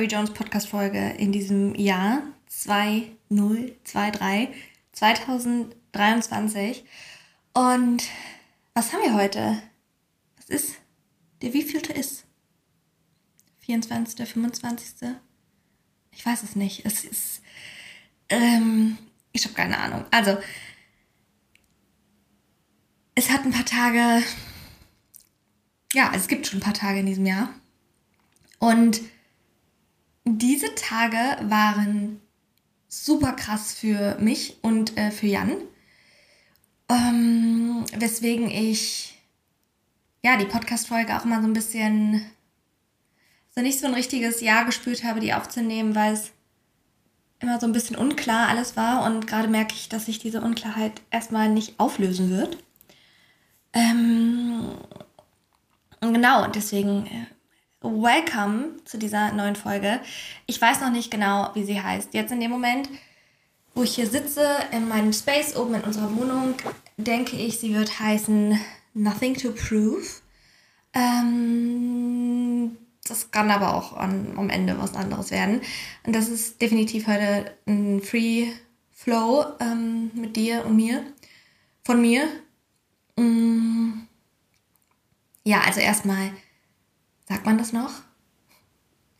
Carrie Jones Podcast-Folge in diesem Jahr 2023, 2023. Und was haben wir heute? Was ist? Der wievielte ist? 24., 25.? Ich weiß es nicht. Es ist. Ähm, ich habe keine Ahnung. Also, es hat ein paar Tage. Ja, es gibt schon ein paar Tage in diesem Jahr. Und diese Tage waren super krass für mich und äh, für Jan. Ähm, weswegen ich ja die Podcast-Folge auch mal so ein bisschen so nicht so ein richtiges Ja gespürt habe, die aufzunehmen, weil es immer so ein bisschen unklar alles war und gerade merke ich, dass sich diese Unklarheit erstmal nicht auflösen wird. Ähm, genau, und deswegen äh, welcome zu dieser neuen Folge. Ich weiß noch nicht genau, wie sie heißt. Jetzt in dem Moment, wo ich hier sitze, in meinem Space oben in unserer Wohnung, denke ich, sie wird heißen Nothing to Prove. Ähm, das kann aber auch an, am Ende was anderes werden. Und das ist definitiv heute ein Free Flow ähm, mit dir und mir. Von mir. Mm. Ja, also erstmal Sagt man das noch?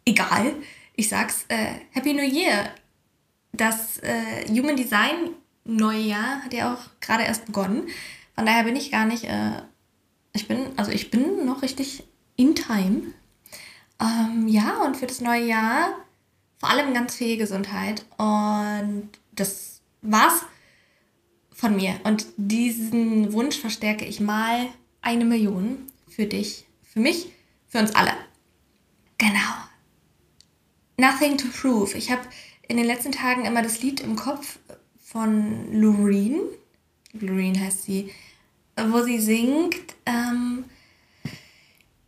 Egal. Ich sag's. Äh, Happy New Year. Das äh, Human Design neue Jahr hat ja auch gerade erst begonnen. Von daher bin ich gar nicht. Äh, ich bin, also ich bin noch richtig in time. Ähm, ja, und für das neue Jahr vor allem ganz viel Gesundheit. Und das war's von mir. Und diesen Wunsch verstärke ich mal eine Million für dich, für mich für uns alle. Genau. Nothing to prove. Ich habe in den letzten Tagen immer das Lied im Kopf von Loreen. Loreen heißt sie, wo sie singt. Ähm,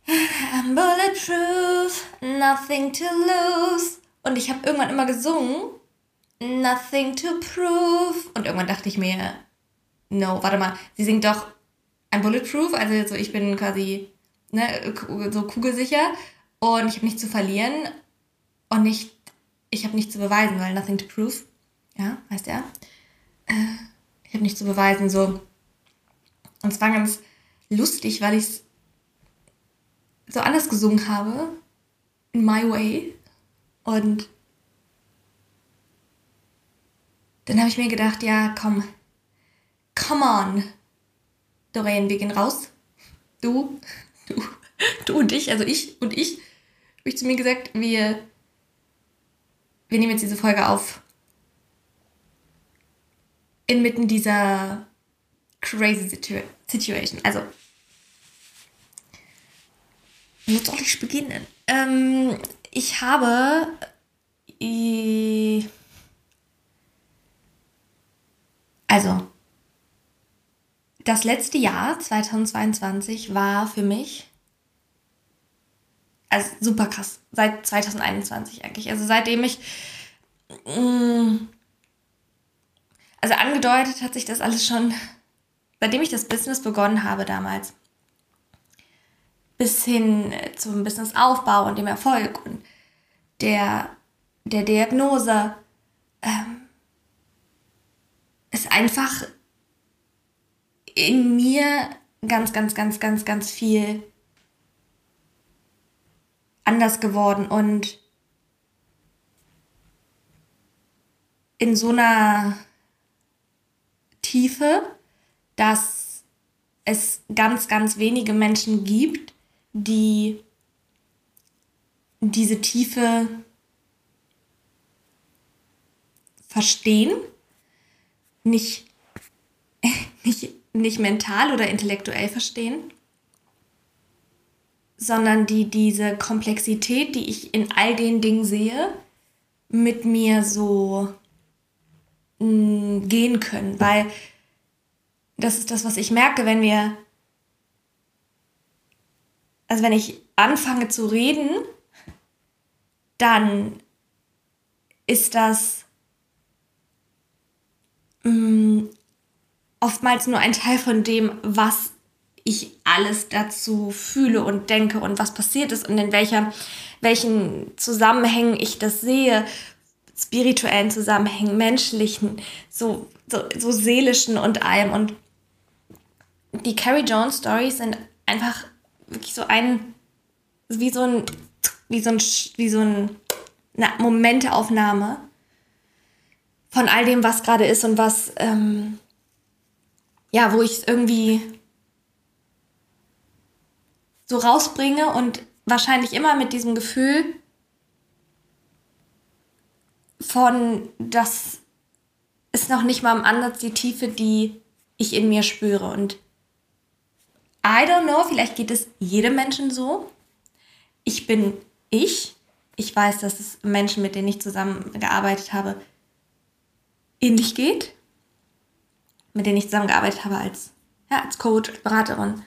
I'm bulletproof, nothing to lose. Und ich habe irgendwann immer gesungen, nothing to prove. Und irgendwann dachte ich mir, no, warte mal, sie singt doch I'm bulletproof, also so ich bin quasi ne, so kugelsicher und ich habe nichts zu verlieren und nicht, ich habe nichts zu beweisen, weil nothing to prove, ja, weißt ja. Äh, ich habe nichts zu beweisen, so. Und es war ganz lustig, weil ich es so anders gesungen habe, in my way. Und dann habe ich mir gedacht, ja, komm, come on, Doreen, wir gehen raus. Du, du, du und ich, also ich und ich, habe ich zu mir gesagt, wir, wir nehmen jetzt diese Folge auf inmitten dieser crazy situ Situation. Also, wo soll ich beginnen? Ähm, ich habe äh, also das letzte Jahr, 2022, war für mich also super krass. Seit 2021 eigentlich. Also seitdem ich. Mm, also angedeutet hat sich das alles schon, seitdem ich das Business begonnen habe damals. Bis hin zum Businessaufbau und dem Erfolg und der, der Diagnose. Ähm, ist einfach in mir ganz, ganz, ganz, ganz, ganz viel anders geworden und in so einer Tiefe, dass es ganz, ganz wenige Menschen gibt, die diese Tiefe verstehen, nicht, nicht nicht mental oder intellektuell verstehen, sondern die diese Komplexität, die ich in all den Dingen sehe, mit mir so mm, gehen können. Weil das ist das, was ich merke, wenn wir, also wenn ich anfange zu reden, dann ist das mm, oftmals nur ein Teil von dem, was ich alles dazu fühle und denke und was passiert ist und in welcher, welchen Zusammenhängen ich das sehe, spirituellen Zusammenhängen, menschlichen, so, so, so seelischen und allem. Und die Carrie Jones Stories sind einfach wirklich so ein, wie so ein, wie so ein, wie so ein, eine Momentaufnahme von all dem, was gerade ist und was, ähm, ja, wo ich irgendwie so rausbringe und wahrscheinlich immer mit diesem Gefühl von, das ist noch nicht mal im Ansatz die Tiefe, die ich in mir spüre. Und I don't know, vielleicht geht es jedem Menschen so. Ich bin ich. Ich weiß, dass es Menschen, mit denen ich zusammengearbeitet habe, ähnlich geht. Mit denen ich zusammengearbeitet habe als, ja, als Coach, als Beraterin.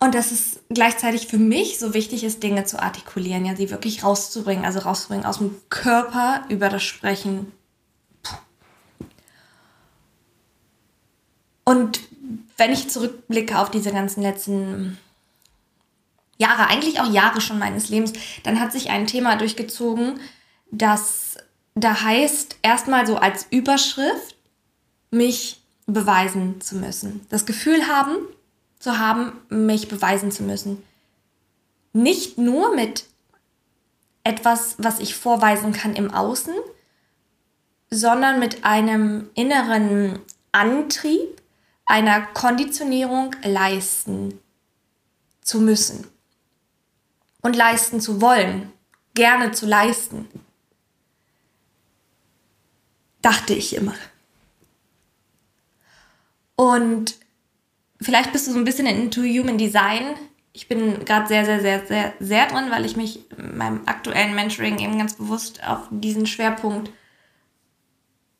Und dass es gleichzeitig für mich so wichtig ist, Dinge zu artikulieren, ja, sie wirklich rauszubringen, also rauszubringen aus dem Körper über das Sprechen. Und wenn ich zurückblicke auf diese ganzen letzten Jahre, eigentlich auch Jahre schon meines Lebens, dann hat sich ein Thema durchgezogen, das da heißt, erstmal so als Überschrift, mich beweisen zu müssen. Das Gefühl haben, zu haben, mich beweisen zu müssen. Nicht nur mit etwas, was ich vorweisen kann im Außen, sondern mit einem inneren Antrieb, einer Konditionierung leisten zu müssen und leisten zu wollen, gerne zu leisten. Dachte ich immer. Und vielleicht bist du so ein bisschen into Human Design. Ich bin gerade sehr, sehr, sehr, sehr, sehr drin, weil ich mich in meinem aktuellen Mentoring eben ganz bewusst auf diesen Schwerpunkt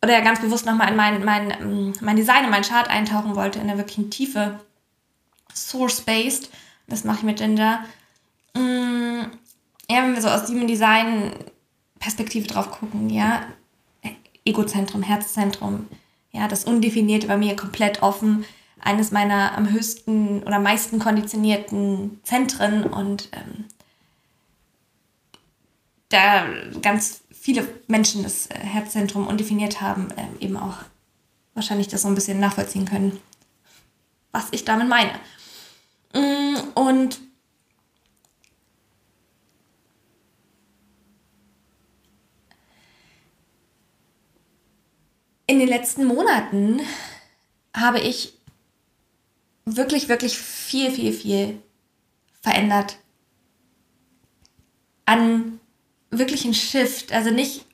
oder ja ganz bewusst nochmal in mein, mein, mein Design, in meinen Chart eintauchen wollte, in der wirklichen Tiefe. Source-based. Das mache ich mit Ginger. Mm, ja, wenn wir so aus Human Design Perspektive drauf gucken, ja, Egozentrum, Herzzentrum, ja, das Undefinierte bei mir komplett offen eines meiner am höchsten oder meisten konditionierten Zentren und ähm, da ganz viele Menschen das äh, Herzzentrum undefiniert haben, ähm, eben auch wahrscheinlich das so ein bisschen nachvollziehen können, was ich damit meine. Mm, und in den letzten Monaten habe ich wirklich, wirklich viel, viel, viel verändert. An wirklichen Shift. Also nicht,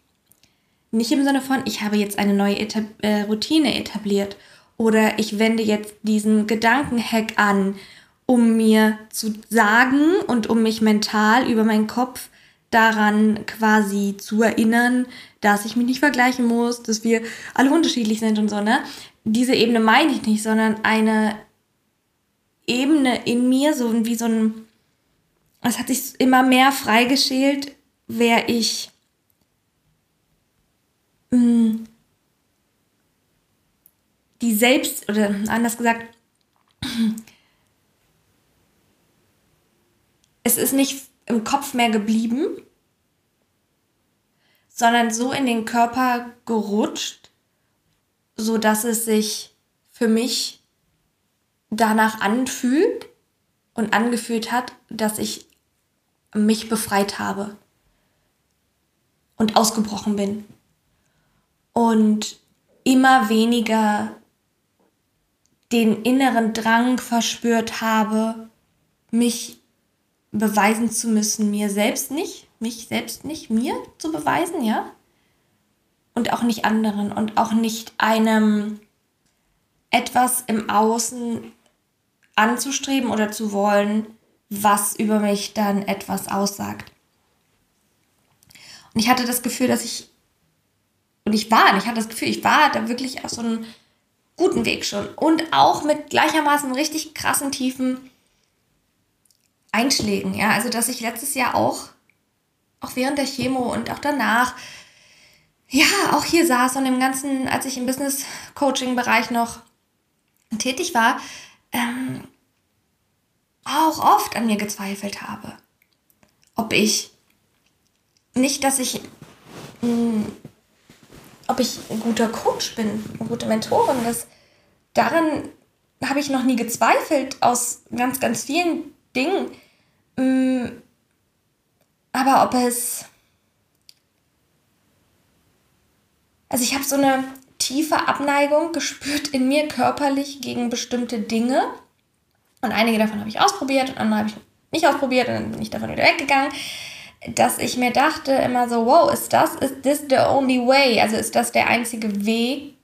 nicht im Sinne von, ich habe jetzt eine neue Etab äh, Routine etabliert oder ich wende jetzt diesen Gedankenhack an, um mir zu sagen und um mich mental über meinen Kopf daran quasi zu erinnern, dass ich mich nicht vergleichen muss, dass wir alle unterschiedlich sind und so, ne? Diese Ebene meine ich nicht, sondern eine Ebene in mir, so wie so ein, es hat sich immer mehr freigeschält, wer ich mh, mm, die selbst, oder anders gesagt, es ist nicht im Kopf mehr geblieben, sondern so in den Körper gerutscht, so dass es sich für mich danach anfühlt und angefühlt hat, dass ich mich befreit habe und ausgebrochen bin. Und immer weniger den inneren Drang verspürt habe, mich beweisen zu müssen, mir selbst nicht, mich selbst nicht, mir zu beweisen, ja? Und auch nicht anderen und auch nicht einem etwas im Außen anzustreben oder zu wollen, was über mich dann etwas aussagt. Und ich hatte das Gefühl, dass ich, und ich war, ich hatte das Gefühl, ich war da wirklich auf so einem guten Weg schon. Und auch mit gleichermaßen richtig krassen, tiefen Einschlägen. Ja, also dass ich letztes Jahr auch, auch während der Chemo und auch danach, ja, auch hier saß und im ganzen, als ich im Business-Coaching-Bereich noch tätig war, ähm, auch oft an mir gezweifelt habe. Ob ich nicht, dass ich, mh, hm, ob ich ein guter Coach bin, eine gute Mentorin, das daran habe ich noch nie gezweifelt aus ganz, ganz vielen Dingen. Hm, aber ob es. Also ich habe so eine tiefe Abneigung gespürt in mir körperlich gegen bestimmte Dinge. Und einige davon habe ich ausprobiert und andere habe ich nicht ausprobiert und dann bin ich davon wieder weggegangen. Dass ich mir dachte immer so, wow, ist das, ist this the only way? Also ist das der einzige Weg?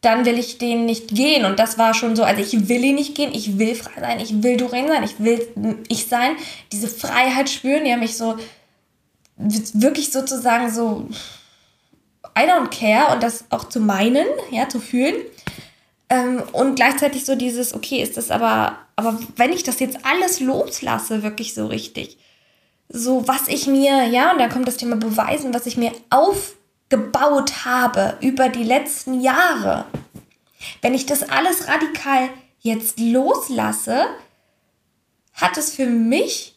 Dann will ich den nicht gehen. Und das war schon so, also ich will ihn nicht gehen, ich will frei sein, ich will Doreen sein, ich will ich sein. Diese Freiheit spüren, die haben mich so wirklich sozusagen so I don't care und das auch zu meinen, ja, zu fühlen. Ähm, und gleichzeitig so dieses, okay, ist das aber, aber wenn ich das jetzt alles loslasse, wirklich so richtig, so was ich mir, ja, und da kommt das Thema Beweisen, was ich mir aufgebaut habe über die letzten Jahre, wenn ich das alles radikal jetzt loslasse, hat es für mich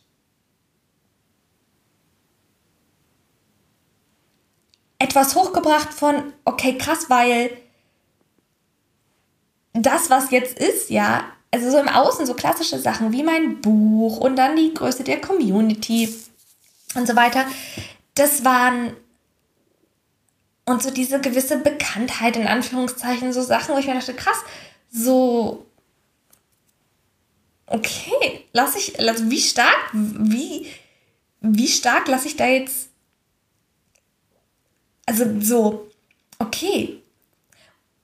etwas hochgebracht von, okay, krass, weil das, was jetzt ist, ja, also so im Außen so klassische Sachen wie mein Buch und dann die Größe der Community und so weiter, das waren und so diese gewisse Bekanntheit in Anführungszeichen, so Sachen, wo ich mir dachte, krass, so okay, lass ich, also wie stark, wie, wie stark lasse ich da jetzt, also so, okay.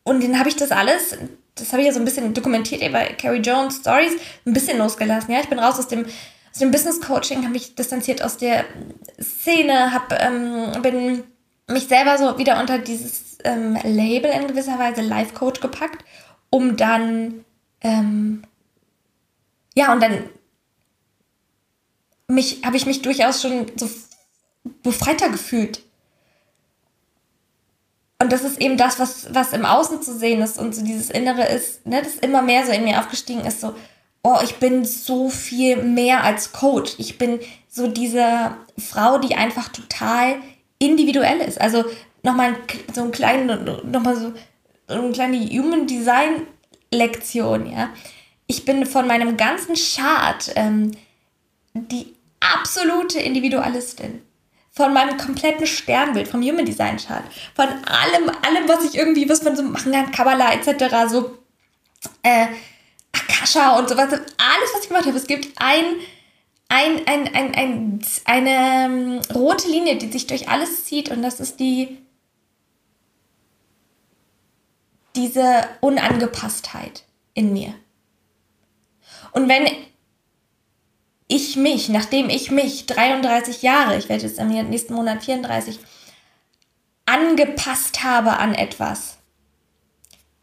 Und dann habe ich das alles das habe ich ja so ein bisschen dokumentiert bei Carrie Jones Stories, ein bisschen losgelassen. Ja, ich bin raus aus dem, aus dem Business Coaching, habe mich distanziert aus der Szene, habe ähm, bin mich selber so wieder unter dieses ähm, Label in gewisser Weise Life Coach gepackt, um dann ähm, ja und dann mich habe ich mich durchaus schon so befreiter gefühlt und das ist eben das, was, was im Außen zu sehen ist und so dieses Innere ist, ne, das immer mehr so in mir aufgestiegen ist, so, oh, ich bin so viel mehr als Coach. Ich bin so diese Frau, die einfach total individuell ist. Also nochmal so ein kleinen, nochmal so eine kleine Human Design Lektion, ja. Ich bin von meinem ganzen Chart ähm, die absolute Individualistin von meinem kompletten Sternbild, vom Human Design Chart, von allem, allem, was ich irgendwie, was man so machen kann, Kabbalah etc., so äh, Akasha und sowas, alles, was ich gemacht habe. Es gibt ein, ein, ein, ein, ein, eine ähm, rote Linie, die sich durch alles zieht und das ist die diese Unangepasstheit in mir. Und wenn ich mich, nachdem ich mich 33 Jahre, ich werde jetzt im nächsten Monat 34, angepasst habe an etwas.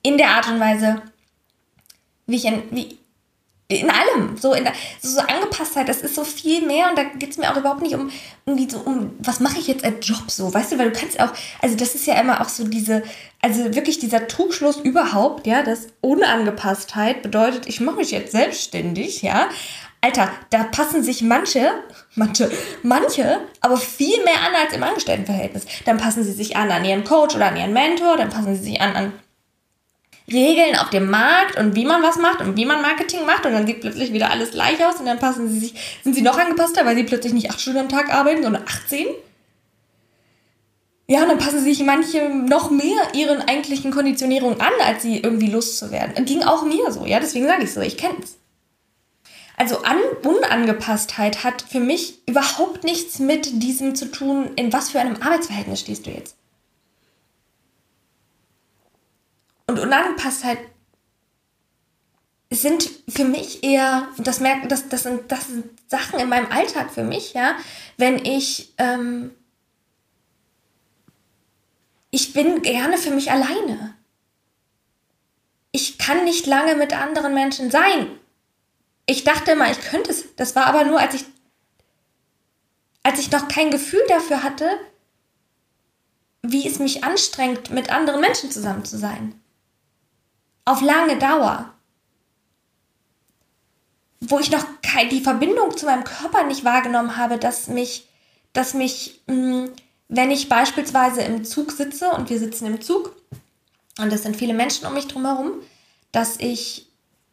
In der Art und Weise, wie ich wie, in allem, so, in der, so, Angepasstheit, das ist so viel mehr und da geht es mir auch überhaupt nicht um, irgendwie so um, was mache ich jetzt als Job so, weißt du, weil du kannst auch, also das ist ja immer auch so diese, also wirklich dieser Trugschluss überhaupt, ja, dass Unangepasstheit bedeutet, ich mache mich jetzt selbstständig, ja, Alter, da passen sich manche, manche, manche, aber viel mehr an als im Angestelltenverhältnis. Dann passen sie sich an an ihren Coach oder an ihren Mentor, dann passen sie sich an an Regeln auf dem Markt und wie man was macht und wie man Marketing macht und dann sieht plötzlich wieder alles gleich aus und dann passen sie sich, sind sie noch angepasster, weil sie plötzlich nicht acht Stunden am Tag arbeiten, sondern 18. Ja, und dann passen sich manche noch mehr ihren eigentlichen Konditionierungen an, als sie irgendwie Lust zu werden. Ging auch mir so, ja, deswegen sage ich so, ich kenne es. Also An Unangepasstheit hat für mich überhaupt nichts mit diesem zu tun, in was für einem Arbeitsverhältnis stehst du jetzt. Und Unangepasstheit sind für mich eher, das, merken, das, das, sind, das sind Sachen in meinem Alltag für mich, ja, wenn ich, ähm, ich bin gerne für mich alleine. Ich kann nicht lange mit anderen Menschen sein, ich dachte immer, ich könnte es. Das war aber nur, als ich, als ich noch kein Gefühl dafür hatte, wie es mich anstrengt, mit anderen Menschen zusammen zu sein. Auf lange Dauer, wo ich noch die Verbindung zu meinem Körper nicht wahrgenommen habe, dass mich, dass mich, mm, wenn ich beispielsweise im Zug sitze und wir sitzen im Zug und es sind viele Menschen um mich drumherum, dass ich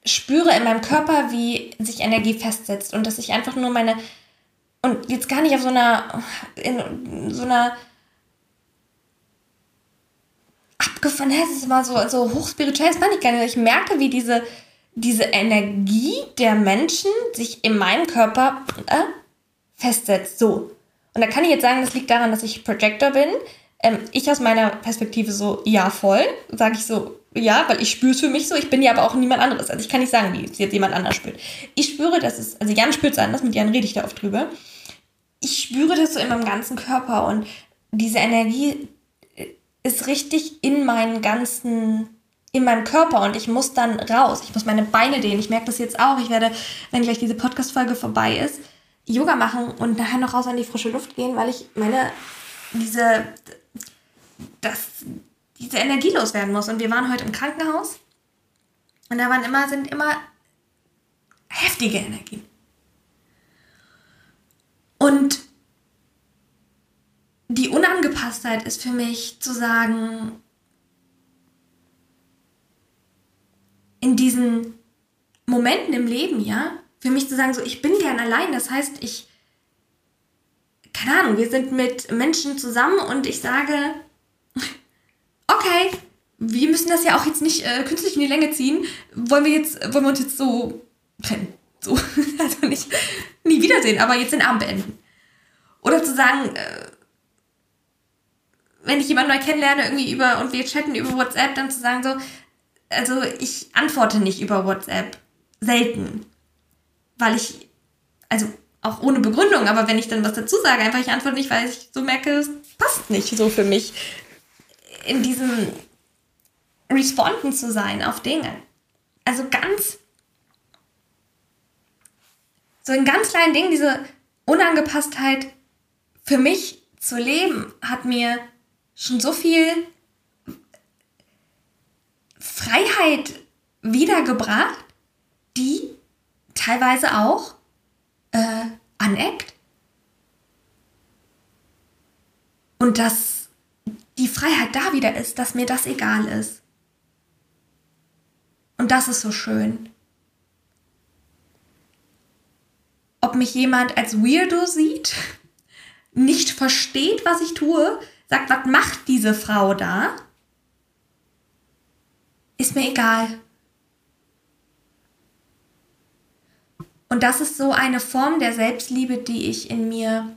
spüre in meinem Körper, wie sich Energie festsetzt und dass ich einfach nur meine und jetzt gar nicht auf so einer in so einer abgefahren, es ist immer so, so hochspirituell, das meine ich gar nicht. Ich merke, wie diese, diese Energie der Menschen sich in meinem Körper äh, festsetzt. So. Und da kann ich jetzt sagen, das liegt daran, dass ich Projector bin. Ähm, ich aus meiner Perspektive so, ja, voll. Sage ich so, ja, weil ich spüre es für mich so. Ich bin ja aber auch niemand anderes. Also ich kann nicht sagen, wie es jetzt jemand anders spürt. Ich spüre, dass es, also Jan spürt es anders, mit Jan rede ich da oft drüber. Ich spüre das so in meinem ganzen Körper und diese Energie ist richtig in meinen ganzen, in meinem Körper und ich muss dann raus. Ich muss meine Beine dehnen. Ich merke das jetzt auch. Ich werde, wenn gleich diese Podcast-Folge vorbei ist, Yoga machen und nachher noch raus an die frische Luft gehen, weil ich meine, diese, das, diese Energie loswerden muss. Und wir waren heute im Krankenhaus und da waren immer, sind immer heftige Energien. Und die Unangepasstheit ist für mich zu sagen, in diesen Momenten im Leben, ja, für mich zu sagen, so, ich bin gern allein, das heißt, ich, keine Ahnung, wir sind mit Menschen zusammen und ich sage, okay, wir müssen das ja auch jetzt nicht äh, künstlich in die Länge ziehen, wollen wir jetzt, wollen wir uns jetzt so trennen, so, also nicht, nie wiedersehen, aber jetzt den Abend beenden. Oder zu sagen, äh, wenn ich jemanden neu kennenlerne, irgendwie über und wir chatten über WhatsApp, dann zu sagen so, also ich antworte nicht über WhatsApp. Selten. Weil ich, also auch ohne Begründung, aber wenn ich dann was dazu sage, einfach ich antworte nicht, weil ich so merke, es passt nicht so für mich, in diesem Responden zu sein auf Dinge. Also ganz, so in ganz kleinen Dingen, diese Unangepasstheit für mich zu leben, hat mir schon so viel Freiheit wiedergebracht, die teilweise auch äh, aneckt. Und dass die Freiheit da wieder ist, dass mir das egal ist. Und das ist so schön. Ob mich jemand als Weirdo sieht, nicht versteht, was ich tue, sagt, was macht diese Frau da? Ist mir egal. Und das ist so eine Form der Selbstliebe, die ich in mir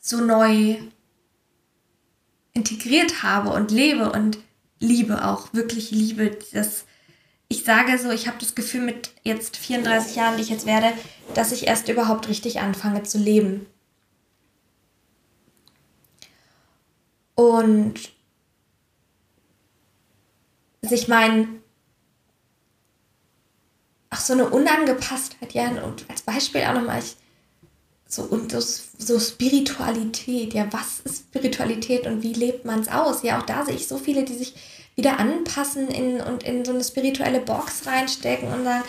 so neu integriert habe und lebe und liebe auch, wirklich liebe. Das, ich sage so, ich habe das Gefühl mit jetzt 34 Jahren, die ich jetzt werde, dass ich erst überhaupt richtig anfange zu leben. Und sich mein ach so eine Unangepasstheit ja und als Beispiel auch nochmal ich so und das, so Spiritualität ja was ist Spiritualität und wie lebt man es aus? Ja auch da sehe ich so viele die sich wieder anpassen in, und in so eine spirituelle Box reinstecken und sagen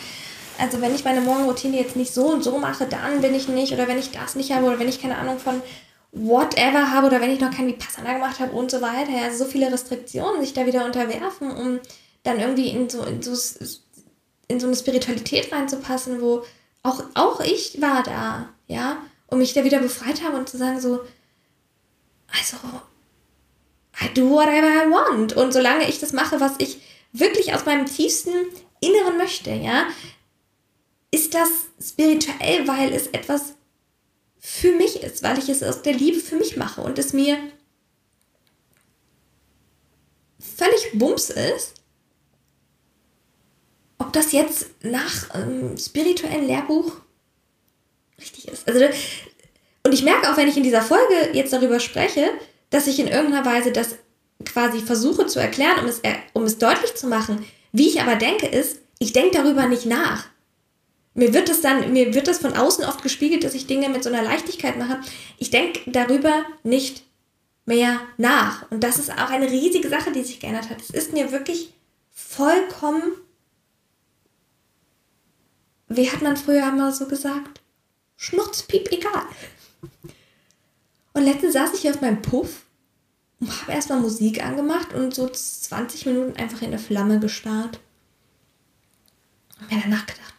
also wenn ich meine Morgenroutine jetzt nicht so und so mache, dann bin ich nicht oder wenn ich das nicht habe oder wenn ich keine Ahnung von whatever habe oder wenn ich noch kein Vipassana gemacht habe und so weiter. Also so viele Restriktionen sich da wieder unterwerfen, um dann irgendwie in so, in so, in so eine Spiritualität reinzupassen, wo auch, auch ich war da, ja, und mich da wieder befreit habe und zu sagen so, also, I do whatever I want. Und solange ich das mache, was ich wirklich aus meinem tiefsten Inneren möchte, ja, ist das spirituell, weil es etwas für mich ist, weil ich es aus der Liebe für mich mache und es mir völlig bums ist, ob das jetzt nach ähm, spirituellen Lehrbuch richtig ist. Also, und ich merke auch, wenn ich in dieser Folge jetzt darüber spreche, dass ich in irgendeiner Weise das quasi versuche zu erklären, um es, um es deutlich zu machen. Wie ich aber denke, ist, ich denke darüber nicht nach mir wird es dann, mir wird das von außen oft gespiegelt, dass ich Dinge mit so einer Leichtigkeit mache. Ich denke darüber nicht mehr nach. Und das ist auch eine riesige Sache, die sich geändert hat. Es ist mir wirklich vollkommen, wie hat man früher immer so gesagt? Schnurzpiep egal. Und letztens saß ich hier auf meinem Puff und habe erstmal Musik angemacht und so 20 Minuten einfach in der Flamme gestarrt. Und mir danach gedacht,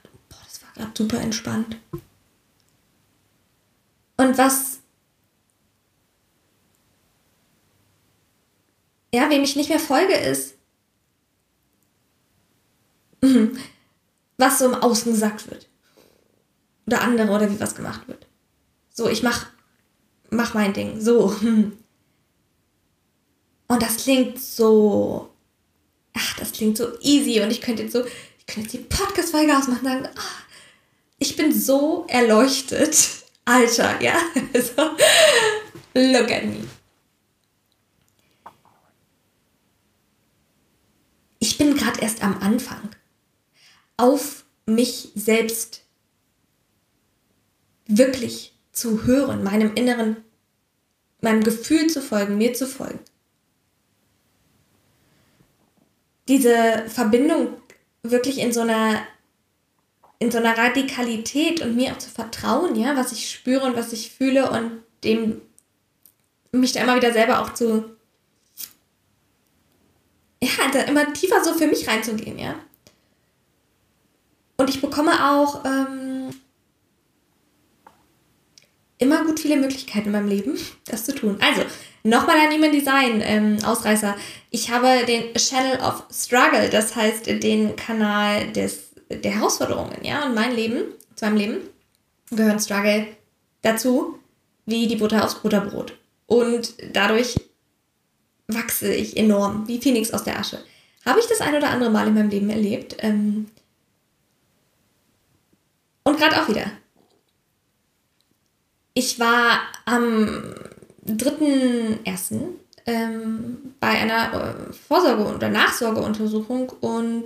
gerade super entspannt. Und was, ja, wem ich nicht mehr folge, ist, was so im Außen gesagt wird. Oder andere oder wie was gemacht wird. So, ich mach, mach mein Ding. So. Und das klingt so, ach, das klingt so easy und ich könnte jetzt so, ich könnte jetzt die Podcast-Folge ausmachen und sagen, ach, ich bin so erleuchtet. Alter, ja. so, look at me. Ich bin gerade erst am Anfang. Auf mich selbst wirklich zu hören, meinem inneren, meinem Gefühl zu folgen, mir zu folgen. Diese Verbindung wirklich in so einer in so einer Radikalität und mir auch zu vertrauen, ja, was ich spüre und was ich fühle und dem mich da immer wieder selber auch zu ja, da immer tiefer so für mich reinzugehen, ja. Und ich bekomme auch ähm, immer gut viele Möglichkeiten in meinem Leben, das zu tun. Also, nochmal an Human Design ähm, Ausreißer. Ich habe den Channel of Struggle, das heißt den Kanal des, der Herausforderungen, ja. Und mein Leben, zu meinem Leben, gehört Struggle dazu, wie die Butter aufs Butterbrot. Und dadurch wachse ich enorm, wie Phoenix aus der Asche. Habe ich das ein oder andere Mal in meinem Leben erlebt. Ähm und gerade auch wieder ich war am 3.1. Ähm, bei einer äh, Vorsorge- oder Nachsorgeuntersuchung und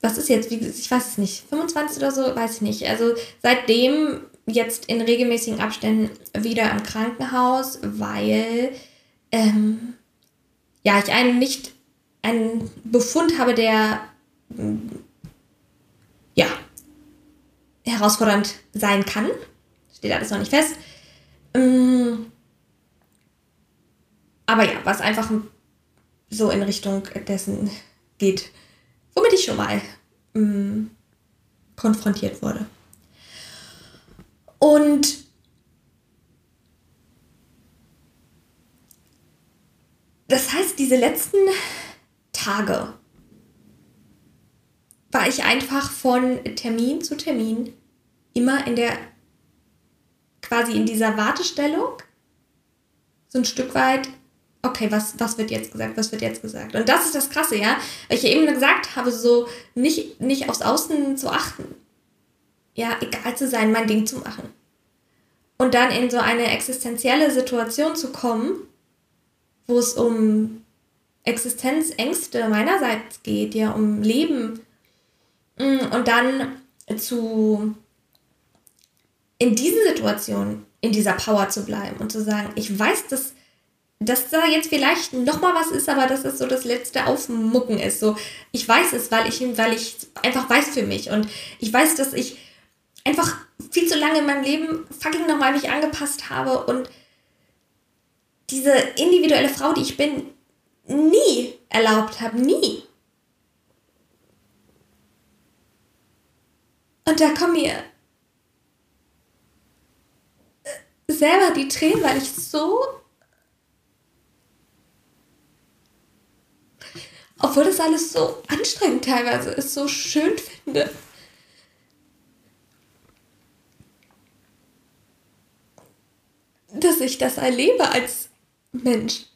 was ist jetzt, ich weiß es nicht, 25 oder so, weiß ich nicht. Also seitdem jetzt in regelmäßigen Abständen wieder im Krankenhaus, weil ähm, ja, ich einen nicht einen Befund habe, der ja herausfordernd sein kann. Steht alles noch nicht fest. Ähm, aber ja, was einfach so in Richtung dessen geht, womit ich schon mal ähm, konfrontiert wurde. Und das heißt, diese letzten Tage war ich einfach von Termin zu Termin immer in der quasi in dieser Wartestellung so ein Stück weit, okay, was, was wird jetzt gesagt, was wird jetzt gesagt? Und das ist das Krasse, ja, weil ich ja eben gesagt habe, so nicht, nicht aufs Außen zu achten. Ja, egal zu sein, mein Ding zu machen. Und dann in so eine existenzielle Situation zu kommen, wo es um Existenzängste meinerseits geht, ja, um Leben. Mm, und dann zu in diesen Situationen in dieser Power zu bleiben und zu sagen, ich weiß, dass, dass da jetzt vielleicht nochmal was ist, aber dass es so das letzte Aufmucken ist. So, ich weiß es, weil ich, weil ich einfach weiß für mich. Und ich weiß, dass ich einfach viel zu lange in meinem Leben fucking nochmal mich angepasst habe und diese individuelle Frau, die ich bin, nie erlaubt habe. Nie. Und da kommen mir selber die Tränen, weil ich so. Obwohl das alles so anstrengend teilweise ist, so schön finde. Dass ich das erlebe als Mensch.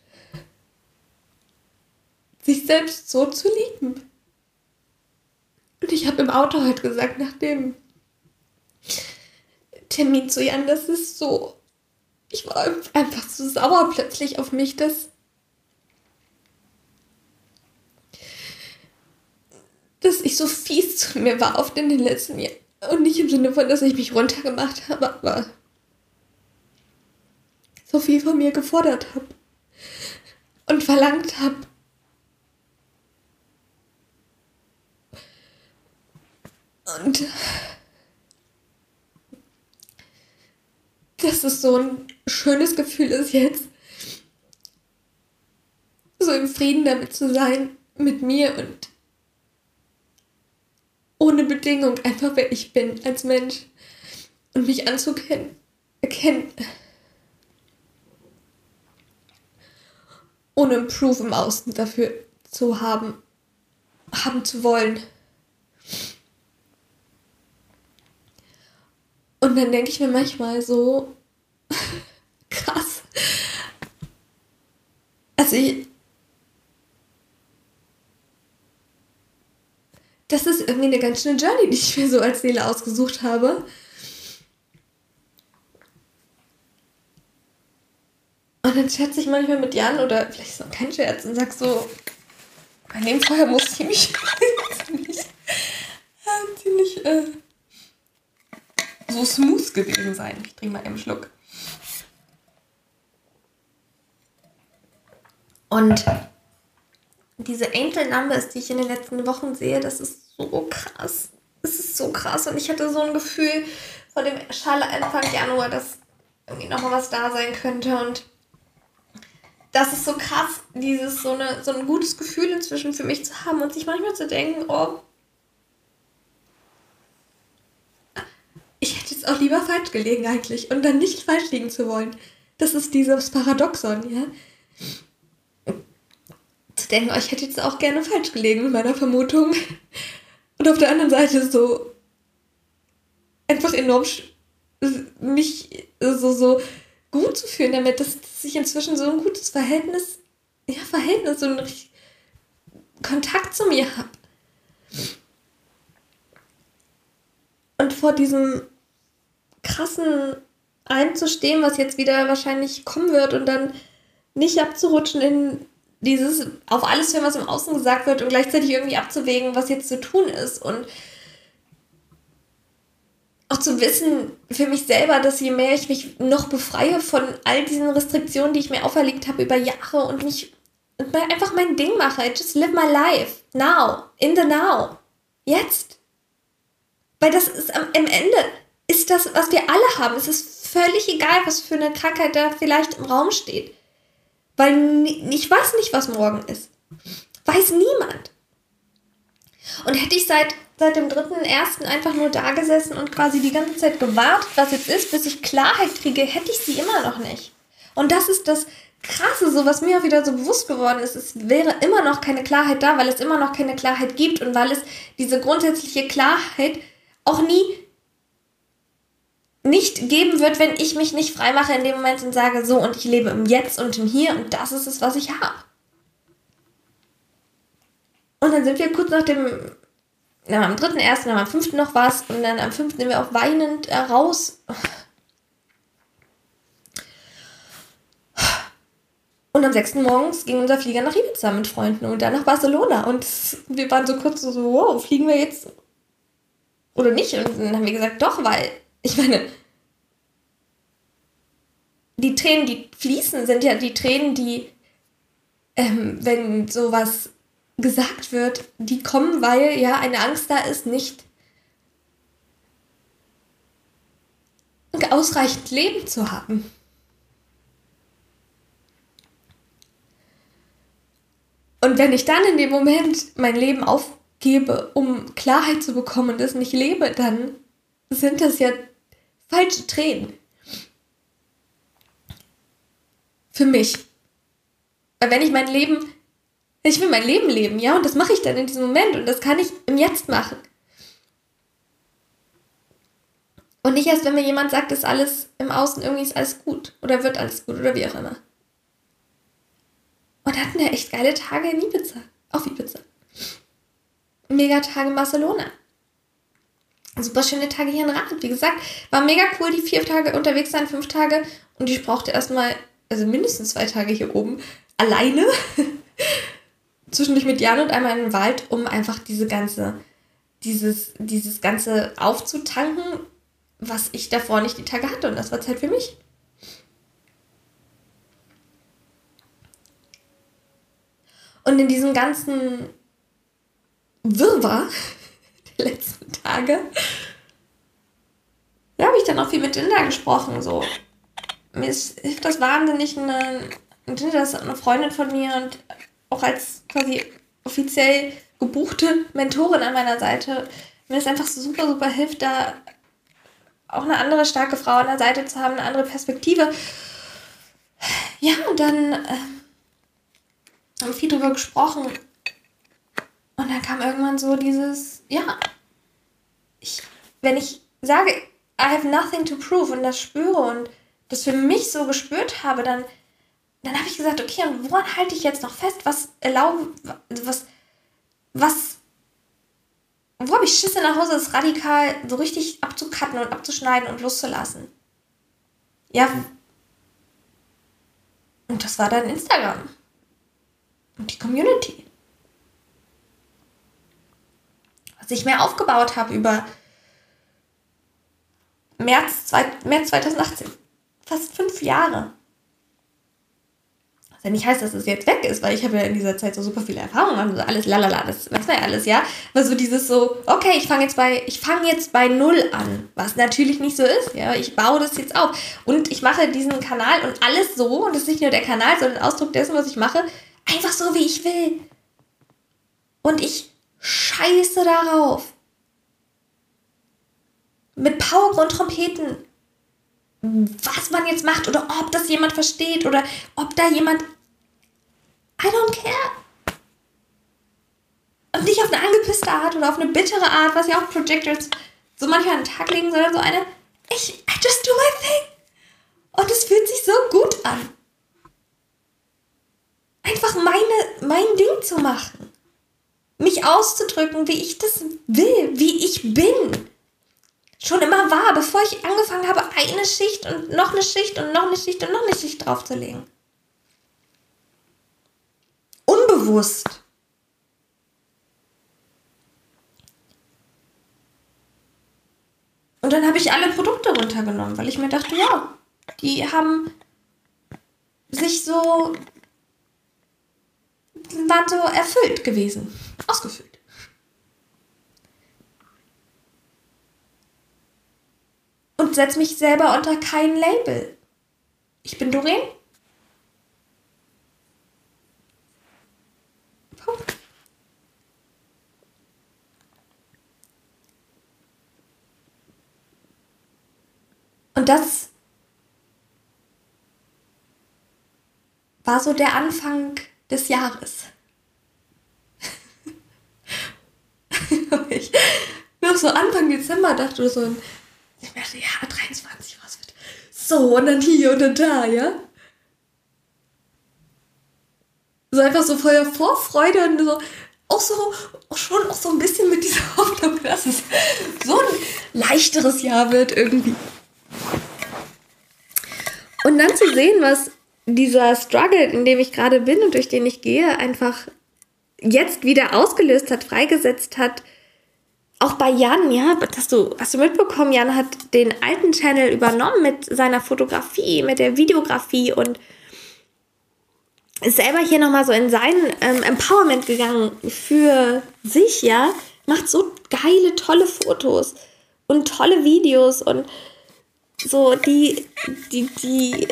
Sich selbst so zu lieben. Und ich habe im Auto heute gesagt, nach dem Termin zu Jan, das ist so ich war einfach so sauer plötzlich auf mich, dass. dass ich so fies zu mir war oft in den letzten Jahren. Und nicht im Sinne von, dass ich mich runtergemacht habe, aber so viel von mir gefordert habe und verlangt habe. Und dass es so ein schönes Gefühl ist jetzt, so im Frieden damit zu sein, mit mir und ohne Bedingung einfach wer ich bin als Mensch und mich anzukennen, erkennen. Ohne ein Proof im Außen dafür zu haben, haben zu wollen. Und dann denke ich mir manchmal so, krass. Also ich, das ist irgendwie eine ganz schöne Journey, die ich mir so als Seele ausgesucht habe. Und dann scherze ich manchmal mit Jan oder vielleicht ist auch kein Scherz und sag so, bei dem Feuer muss ich mich ziemlich, ziemlich äh, so smooth gewesen sein. Ich trinke mal einen Schluck. Und diese Angel Numbers, die ich in den letzten Wochen sehe, das ist so krass. Es ist so krass. Und ich hatte so ein Gefühl vor dem Schale Anfang Januar, dass irgendwie nochmal was da sein könnte. Und das ist so krass, dieses so, eine, so ein gutes Gefühl inzwischen für mich zu haben und sich manchmal zu denken, oh, ich hätte jetzt auch lieber falsch gelegen eigentlich und dann nicht falsch liegen zu wollen. Das ist dieses Paradoxon, ja. Denken, oh, ich hätte jetzt auch gerne falsch gelegen mit meiner Vermutung. Und auf der anderen Seite so einfach enorm mich so, so gut zu fühlen damit, dass, dass ich inzwischen so ein gutes Verhältnis, ja, Verhältnis, so einen Kontakt zu mir habe. Und vor diesem krassen einzustehen, was jetzt wieder wahrscheinlich kommen wird und dann nicht abzurutschen in dieses auf alles hören, was im Außen gesagt wird und gleichzeitig irgendwie abzuwägen, was jetzt zu tun ist und auch zu wissen für mich selber, dass je mehr ich mich noch befreie von all diesen Restriktionen, die ich mir auferlegt habe über Jahre und mich und einfach mein Ding mache, just live my life now, in the now, jetzt. Weil das ist am, am Ende ist das, was wir alle haben. Es ist völlig egal, was für eine Krankheit da vielleicht im Raum steht. Weil ich weiß nicht, was morgen ist. Weiß niemand. Und hätte ich seit seit dem dritten ersten einfach nur da gesessen und quasi die ganze Zeit gewartet, was jetzt ist, bis ich Klarheit kriege, hätte ich sie immer noch nicht. Und das ist das Krasse, so was mir auch wieder so bewusst geworden ist, es wäre immer noch keine Klarheit da, weil es immer noch keine Klarheit gibt und weil es diese grundsätzliche Klarheit auch nie nicht geben wird, wenn ich mich nicht frei mache in dem Moment und sage, so und ich lebe im Jetzt und im Hier und das ist es, was ich habe. Und dann sind wir kurz nach dem dann am dritten ersten, dann am fünften noch was und dann am fünften sind wir auch weinend äh, raus. Und am sechsten morgens ging unser Flieger nach Ibiza mit Freunden und dann nach Barcelona. Und wir waren so kurz so, wow, fliegen wir jetzt oder nicht? Und dann haben wir gesagt, doch, weil ich meine, die Tränen, die fließen, sind ja die Tränen, die, ähm, wenn sowas gesagt wird, die kommen, weil ja eine Angst da ist, nicht ausreichend Leben zu haben. Und wenn ich dann in dem Moment mein Leben aufgebe, um Klarheit zu bekommen und es nicht lebe, dann sind das ja falsche Tränen. Für mich. Weil wenn ich mein Leben ich will mein Leben leben, ja, und das mache ich dann in diesem Moment und das kann ich im Jetzt machen. Und nicht erst, wenn mir jemand sagt, ist alles im Außen irgendwie ist alles gut oder wird alles gut oder wie auch immer. Und hatten ja echt geile Tage in Ibiza. Auf Ibiza. Mega Tage in Barcelona. Super schöne Tage hier in Rad. Wie gesagt, war mega cool, die vier Tage unterwegs sein, fünf Tage. Und ich brauchte erstmal, also mindestens zwei Tage hier oben alleine. zwischendurch mit Jan und einmal in den Wald, um einfach diese ganze, dieses, dieses ganze aufzutanken, was ich davor nicht die Tage hatte. Und das war Zeit für mich. Und in diesem ganzen Wirrwarr letzten Tage. Da habe ich dann auch viel mit Linda gesprochen. So. Mir ist, hilft das wahnsinnig. Eine, Linda ist eine Freundin von mir und auch als quasi offiziell gebuchte Mentorin an meiner Seite. Mir ist einfach super, super hilft, da auch eine andere starke Frau an der Seite zu haben, eine andere Perspektive. Ja, und dann äh, haben wir viel drüber gesprochen. Und dann kam irgendwann so dieses, ja, ich, wenn ich sage, I have nothing to prove und das spüre und das für mich so gespürt habe, dann, dann habe ich gesagt, okay, und woran halte ich jetzt noch fest? Was erlauben, was, was wo habe ich Schisse nach Hause, das radikal so richtig abzukatten und abzuschneiden und loszulassen. Ja. Und das war dann Instagram. Und die Community. Was ich mir aufgebaut habe über März, zwei, März 2018. Fast fünf Jahre ja nicht heißt, dass es jetzt weg ist, weil ich habe ja in dieser Zeit so super viele Erfahrungen und so alles lalala, das weiß man ja alles, ja. Aber so dieses so, okay, ich fange jetzt bei, ich fange jetzt bei null an, was natürlich nicht so ist, ja. Ich baue das jetzt auf und ich mache diesen Kanal und alles so und das ist nicht nur der Kanal, sondern Ausdruck dessen, was ich mache, einfach so, wie ich will. Und ich scheiße darauf. Mit Pauken und Trompeten was man jetzt macht oder ob das jemand versteht oder ob da jemand. I don't care. Und nicht auf eine angepisste Art oder auf eine bittere Art, was ja auch Projectors so manchmal an den Tag legen, sondern so eine, ich, I just do my thing. Und es fühlt sich so gut an. Einfach meine, mein Ding zu machen. Auszudrücken, wie ich das will, wie ich bin schon immer war, bevor ich angefangen habe, eine Schicht und noch eine Schicht und noch eine Schicht und noch eine Schicht draufzulegen. Unbewusst. Und dann habe ich alle Produkte runtergenommen, weil ich mir dachte, ja, die haben sich so, waren so erfüllt gewesen, ausgefüllt. und setze mich selber unter kein Label. Ich bin Doreen. Punkt. Und das war so der Anfang des Jahres. ich noch so Anfang Dezember dachte so, ich dachte, ja, 23, was wird. So, und dann hier und dann da, ja? So einfach so voller Vorfreude und so, auch so, auch schon auch so ein bisschen mit dieser Hoffnung, dass es so ein leichteres Jahr wird irgendwie. Und dann zu sehen, was dieser Struggle, in dem ich gerade bin und durch den ich gehe, einfach jetzt wieder ausgelöst hat, freigesetzt hat, auch bei Jan, ja, hast du, hast du mitbekommen, Jan hat den alten Channel übernommen mit seiner Fotografie, mit der Videografie und ist selber hier nochmal so in sein ähm, Empowerment gegangen für sich, ja, macht so geile, tolle Fotos und tolle Videos und so die, die, die,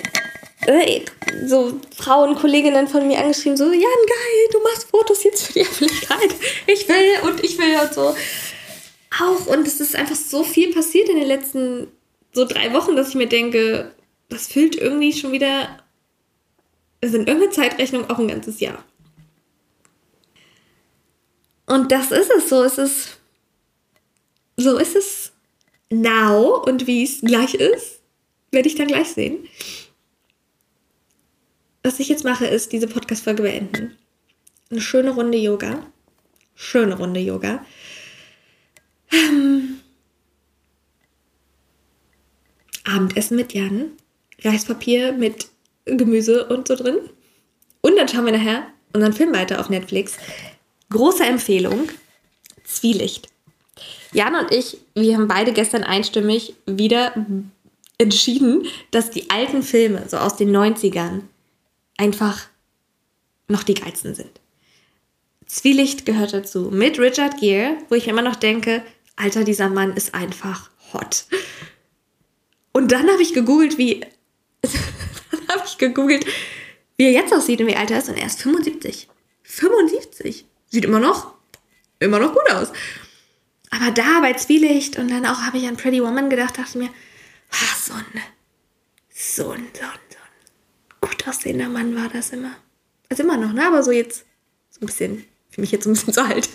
so Frauen, Kolleginnen von mir angeschrieben, so, Jan, geil, du machst Fotos jetzt für die Öffentlichkeit. Ich will und ich will und so auch. Und es ist einfach so viel passiert in den letzten so drei Wochen, dass ich mir denke, das füllt irgendwie schon wieder, also in irgendeiner Zeitrechnung auch ein ganzes Jahr. Und das ist es so. Es ist, so ist es now und wie es gleich ist, werde ich dann gleich sehen. Was ich jetzt mache, ist diese Podcast-Folge beenden. Eine schöne Runde Yoga. Schöne Runde Yoga. Ähm, Abendessen mit Jan, Reispapier mit Gemüse und so drin. Und dann schauen wir nachher unseren Film weiter auf Netflix. Große Empfehlung: Zwielicht. Jan und ich, wir haben beide gestern einstimmig wieder entschieden, dass die alten Filme, so aus den 90ern, einfach noch die geilsten sind. Zwielicht gehört dazu. Mit Richard Gere, wo ich immer noch denke, Alter, dieser Mann ist einfach hot. Und dann habe ich gegoogelt, wie. dann habe ich gegoogelt, wie er jetzt aussieht und wie alt er ist. Und er ist 75. 75. Sieht immer noch, immer noch gut aus. Aber da bei Zwielicht und dann auch habe ich an Pretty Woman gedacht, dachte mir, ah, so ein, so ein, so ein, so ein gut aussehender Mann war das immer. Also immer noch, ne? Aber so jetzt so ein bisschen, für mich jetzt ein bisschen zu alt.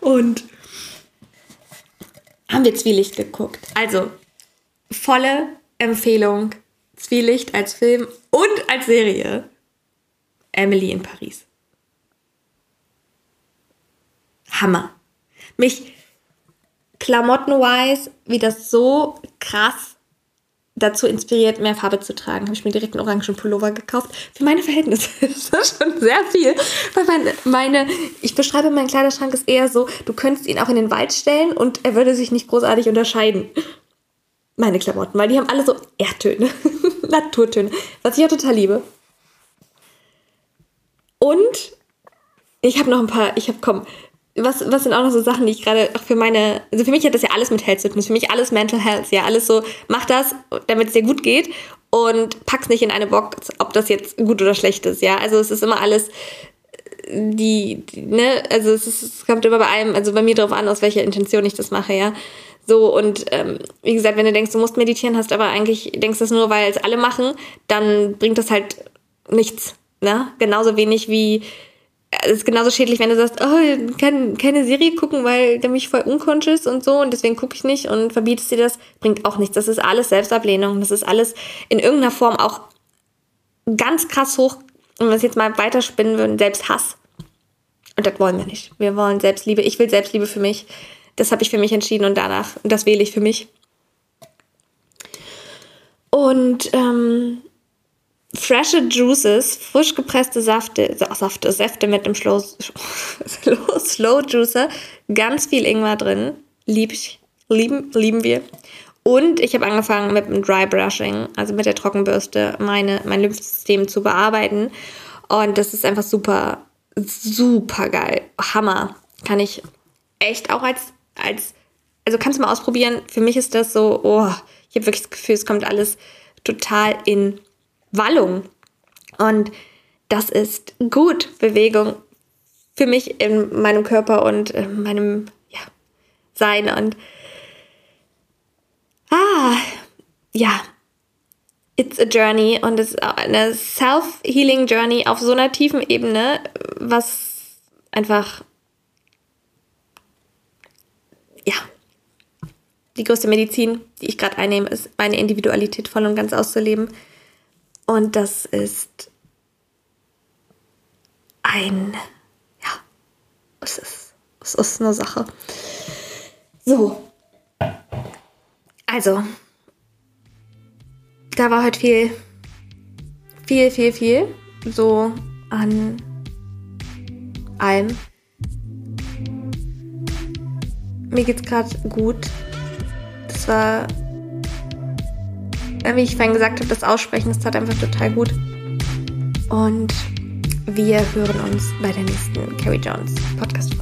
Und haben wir Zwielicht geguckt. Also, volle Empfehlung. Zwielicht als Film und als Serie. Emily in Paris. Hammer. Mich klamottenwise, wie das so krass dazu inspiriert, mehr Farbe zu tragen, habe ich mir direkt einen orangen Pullover gekauft. Für meine Verhältnisse ist das schon sehr viel. Weil meine, meine, ich beschreibe meinen Kleiderschrank ist eher so, du könntest ihn auch in den Wald stellen und er würde sich nicht großartig unterscheiden. Meine Klamotten, weil die haben alle so Erdtöne, Naturtöne, was ich ja total liebe. Und ich habe noch ein paar, ich habe, komm, was, was sind auch noch so Sachen, die ich gerade auch für meine, also für mich hat das ja alles mit Health zu für mich alles Mental Health, ja, alles so, mach das, damit es dir gut geht und pack's nicht in eine Box, ob das jetzt gut oder schlecht ist, ja, also es ist immer alles, die, die ne, also es, ist, es kommt immer bei einem, also bei mir drauf an, aus welcher Intention ich das mache, ja, so und ähm, wie gesagt, wenn du denkst, du musst meditieren, hast aber eigentlich, denkst das nur, weil es alle machen, dann bringt das halt nichts, ne, genauso wenig wie es ist genauso schädlich, wenn du sagst, oh, kann keine Serie gucken, weil der mich voll unconscious und so und deswegen gucke ich nicht und verbietest dir das, bringt auch nichts. Das ist alles Selbstablehnung. Das ist alles in irgendeiner Form auch ganz krass hoch, wenn wir es jetzt mal weiterspinnen würden, Selbsthass. Und das wollen wir nicht. Wir wollen Selbstliebe. Ich will Selbstliebe für mich. Das habe ich für mich entschieden und danach, und das wähle ich für mich. Und ähm, frische Juices, frisch gepresste Safte, Safte, Säfte mit einem Slow, Slow Juicer, ganz viel Ingwer drin, lieb ich, lieben, lieben wir. Und ich habe angefangen mit dem Dry Brushing, also mit der Trockenbürste, meine, mein Lymphsystem zu bearbeiten. Und das ist einfach super, super geil. Hammer. Kann ich echt auch als, als, also kannst du mal ausprobieren. Für mich ist das so, oh, ich habe wirklich das Gefühl, es kommt alles total in Wallung. Und das ist gut, Bewegung für mich in meinem Körper und in meinem ja, Sein. Und ah, ja, it's a journey und es ist eine self-healing Journey auf so einer tiefen Ebene, was einfach, ja, die größte Medizin, die ich gerade einnehme, ist meine Individualität voll und ganz auszuleben. Und das ist ein, ja, es ist, es ist eine Sache. So. Also, da war heute viel, viel, viel, viel so an allem. Mir geht's gerade gut. Das war wie ich vorhin gesagt habe, das Aussprechen, das tat einfach total gut. Und wir hören uns bei der nächsten Carrie Jones Podcast-Folge.